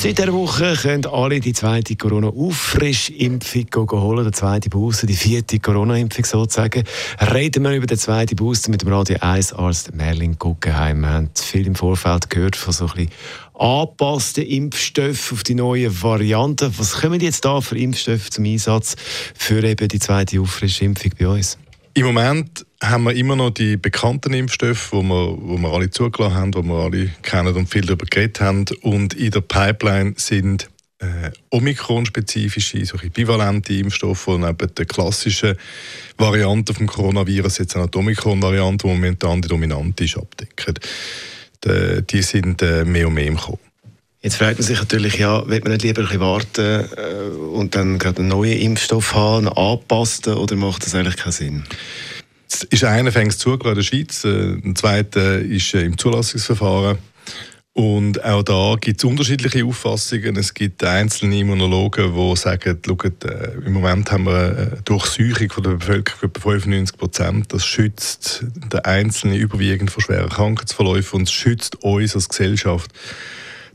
Seit dieser Woche können alle die zweite Corona-Auffrischimpfung holen, der zweite Booster, die vierte Corona-Impfung sozusagen. Reden wir über den zweiten Booster mit dem Radio 1-Arzt Merlin Guggenheim. Wir haben viel im Vorfeld gehört von so ein bisschen angepassten Impfstoffen auf die neuen Varianten. Was kommen jetzt da für Impfstoffe zum Einsatz für eben die zweite Auffrischimpfung bei uns? Im Moment haben wir immer noch die bekannten Impfstoffe, die wir, wo wir alle zugelassen haben, die wir alle kennen und viel darüber geredet haben. Und in der Pipeline sind äh, Omikron-spezifische, solche bivalente Impfstoffe, die neben der klassischen Variante vom Coronavirus jetzt auch die Omikron-Variante, die momentan die dominante ist, abdecken. Die, die sind äh, mehr und mehr im Kommen. Jetzt fragt man sich natürlich, ja, wird man nicht lieber ein bisschen warten äh, und dann gerade einen neuen Impfstoff haben, einen angepassten, oder macht das eigentlich keinen Sinn? Es ist einer fängt zugelassen in der Schweiz, äh, ein zweiter ist äh, im Zulassungsverfahren. Und auch da gibt es unterschiedliche Auffassungen. Es gibt einzelne Immunologen, die sagen, schaut, im Moment haben wir eine Durchsuchung von der Bevölkerung bei 95 Prozent. Das schützt den Einzelnen überwiegend vor schweren Krankheitsverläufen und es schützt uns als Gesellschaft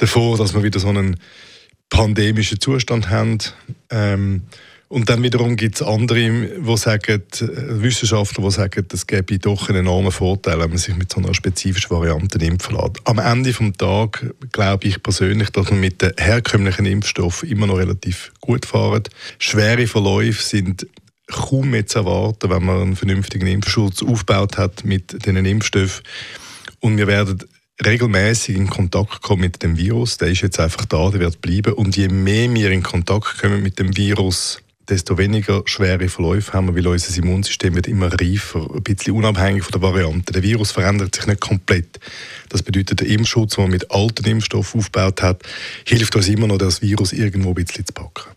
davor, dass wir wieder so einen pandemischen Zustand haben. Ähm, und dann wiederum gibt es andere, die sagen, äh, Wissenschaftler, die sagen, es gäbe doch einen enormen Vorteil, wenn man sich mit so einer spezifischen Variante impfen lässt. Am Ende des Tages glaube ich persönlich, dass man mit den herkömmlichen Impfstoffen immer noch relativ gut fährt. Schwere Verläufe sind kaum mehr zu erwarten, wenn man einen vernünftigen Impfschutz aufgebaut hat mit diesen Impfstoffen. Und wir werden regelmäßig in Kontakt kommen mit dem Virus. Der ist jetzt einfach da, der wird bleiben. Und je mehr wir in Kontakt kommen mit dem Virus, desto weniger schwere Verläufe haben wir, weil unser Immunsystem wird immer reifer, ein bisschen unabhängig von der Variante. Der Virus verändert sich nicht komplett. Das bedeutet, der Impfschutz, den man mit alten Impfstoffen aufgebaut hat, hilft uns immer noch, das Virus irgendwo ein bisschen zu packen.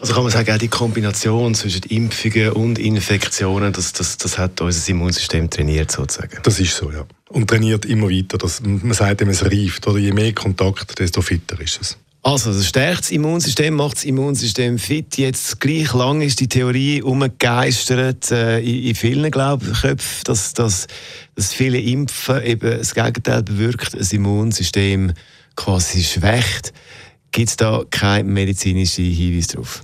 Also kann man sagen, auch die Kombination zwischen Impfungen und Infektionen, das, das, das hat unser Immunsystem trainiert sozusagen? Das ist so, ja. Und trainiert immer weiter. Das, man sagt eben, es reift. Oder je mehr Kontakt, desto fitter ist es. Also, das stärkt das Immunsystem, macht das Immunsystem fit. Jetzt gleich lang ist die Theorie umgegeistert äh, in, vielen glaub, Köpfen, dass, dass, dass viele Impfen eben das Gegenteil bewirkt, das Immunsystem quasi schwächt. Gibt es da keine medizinischen Hinweise darauf?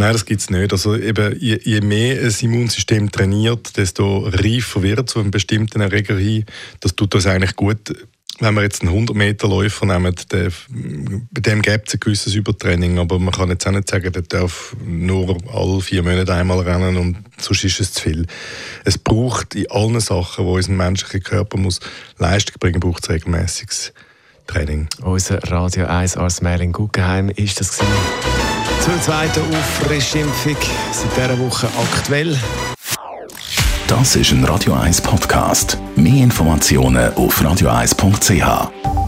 Nein, das gibt es nicht. Also eben, je, je, mehr ein Immunsystem trainiert, desto reifer wird es zu einem bestimmten Erreger hin. Das tut uns eigentlich gut wenn wir jetzt einen 100-Meter-Läufer nehmen, der, bei dem gibt es ein gewisses Übertraining, aber man kann jetzt auch nicht sagen, der darf nur alle vier Monate einmal rennen und sonst ist es zu viel. Es braucht in allen Sachen, wo unser menschlicher Körper muss Leistung bringen, es regelmäßiges Training. Unser Radio 1 Ars Merlin Guggenheim ist das gewesen. Zur zweiten Auffrischimpfung seit dieser Woche aktuell. Das ist ein Radio 1 Podcast. Mehr Informationen auf radio1.ch.